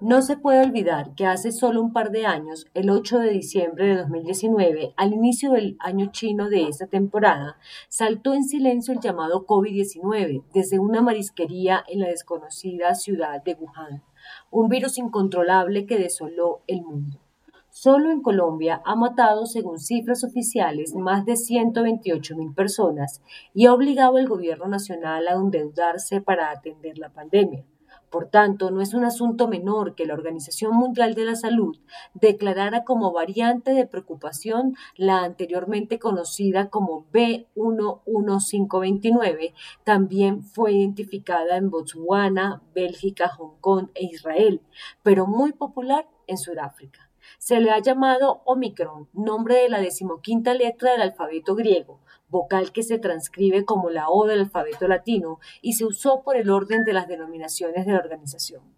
No se puede olvidar que hace solo un par de años, el 8 de diciembre de 2019, al inicio del año chino de esta temporada, saltó en silencio el llamado COVID-19 desde una marisquería en la desconocida ciudad de Wuhan, un virus incontrolable que desoló el mundo. Solo en Colombia ha matado, según cifras oficiales, más de 128 mil personas y ha obligado al gobierno nacional a endeudarse para atender la pandemia. Por tanto, no es un asunto menor que la Organización Mundial de la Salud declarara como variante de preocupación la anteriormente conocida como B11529, también fue identificada en Botswana, Bélgica, Hong Kong e Israel, pero muy popular en Sudáfrica. Se le ha llamado Omicron, nombre de la decimoquinta letra del alfabeto griego, vocal que se transcribe como la O del alfabeto latino y se usó por el orden de las denominaciones de la organización.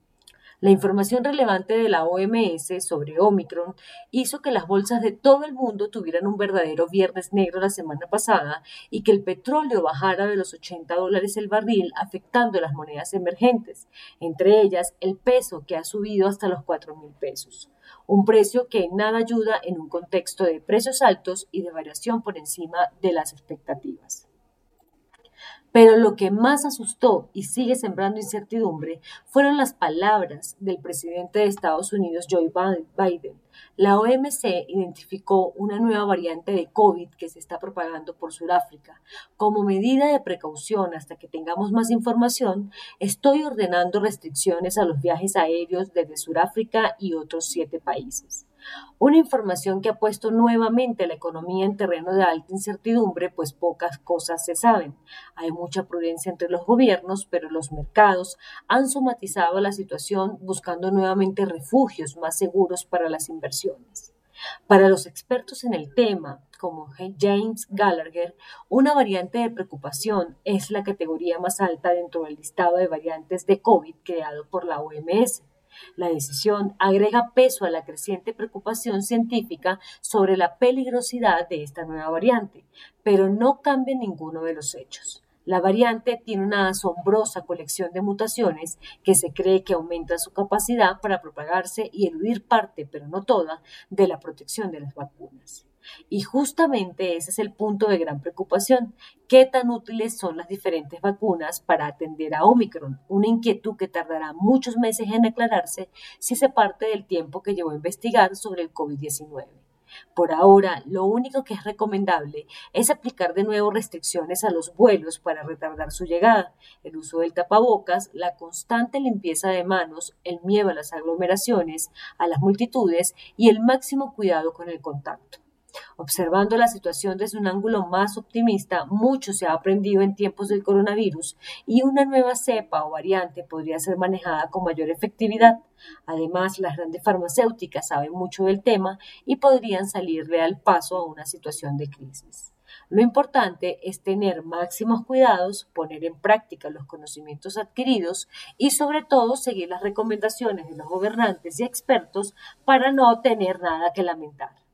La información relevante de la OMS sobre Omicron hizo que las bolsas de todo el mundo tuvieran un verdadero viernes negro la semana pasada y que el petróleo bajara de los 80 dólares el barril, afectando las monedas emergentes, entre ellas el peso que ha subido hasta los 4 mil pesos un precio que nada ayuda en un contexto de precios altos y de variación por encima de las expectativas. Pero lo que más asustó y sigue sembrando incertidumbre fueron las palabras del presidente de Estados Unidos, Joe Biden. La OMC identificó una nueva variante de COVID que se está propagando por Sudáfrica. Como medida de precaución hasta que tengamos más información, estoy ordenando restricciones a los viajes aéreos desde Sudáfrica y otros siete países. Una información que ha puesto nuevamente la economía en terreno de alta incertidumbre, pues pocas cosas se saben. Hay mucha prudencia entre los gobiernos, pero los mercados han somatizado la situación buscando nuevamente refugios más seguros para las inversiones. Para los expertos en el tema, como James Gallagher, una variante de preocupación es la categoría más alta dentro del listado de variantes de COVID creado por la OMS. La decisión agrega peso a la creciente preocupación científica sobre la peligrosidad de esta nueva variante, pero no cambia ninguno de los hechos. La variante tiene una asombrosa colección de mutaciones que se cree que aumenta su capacidad para propagarse y eludir parte, pero no toda, de la protección de las vacunas. Y justamente ese es el punto de gran preocupación. ¿Qué tan útiles son las diferentes vacunas para atender a Omicron? Una inquietud que tardará muchos meses en aclararse si se parte del tiempo que llevó a investigar sobre el COVID-19. Por ahora, lo único que es recomendable es aplicar de nuevo restricciones a los vuelos para retardar su llegada, el uso del tapabocas, la constante limpieza de manos, el miedo a las aglomeraciones, a las multitudes y el máximo cuidado con el contacto. Observando la situación desde un ángulo más optimista, mucho se ha aprendido en tiempos del coronavirus y una nueva cepa o variante podría ser manejada con mayor efectividad. Además, las grandes farmacéuticas saben mucho del tema y podrían salirle al paso a una situación de crisis. Lo importante es tener máximos cuidados, poner en práctica los conocimientos adquiridos y sobre todo seguir las recomendaciones de los gobernantes y expertos para no tener nada que lamentar.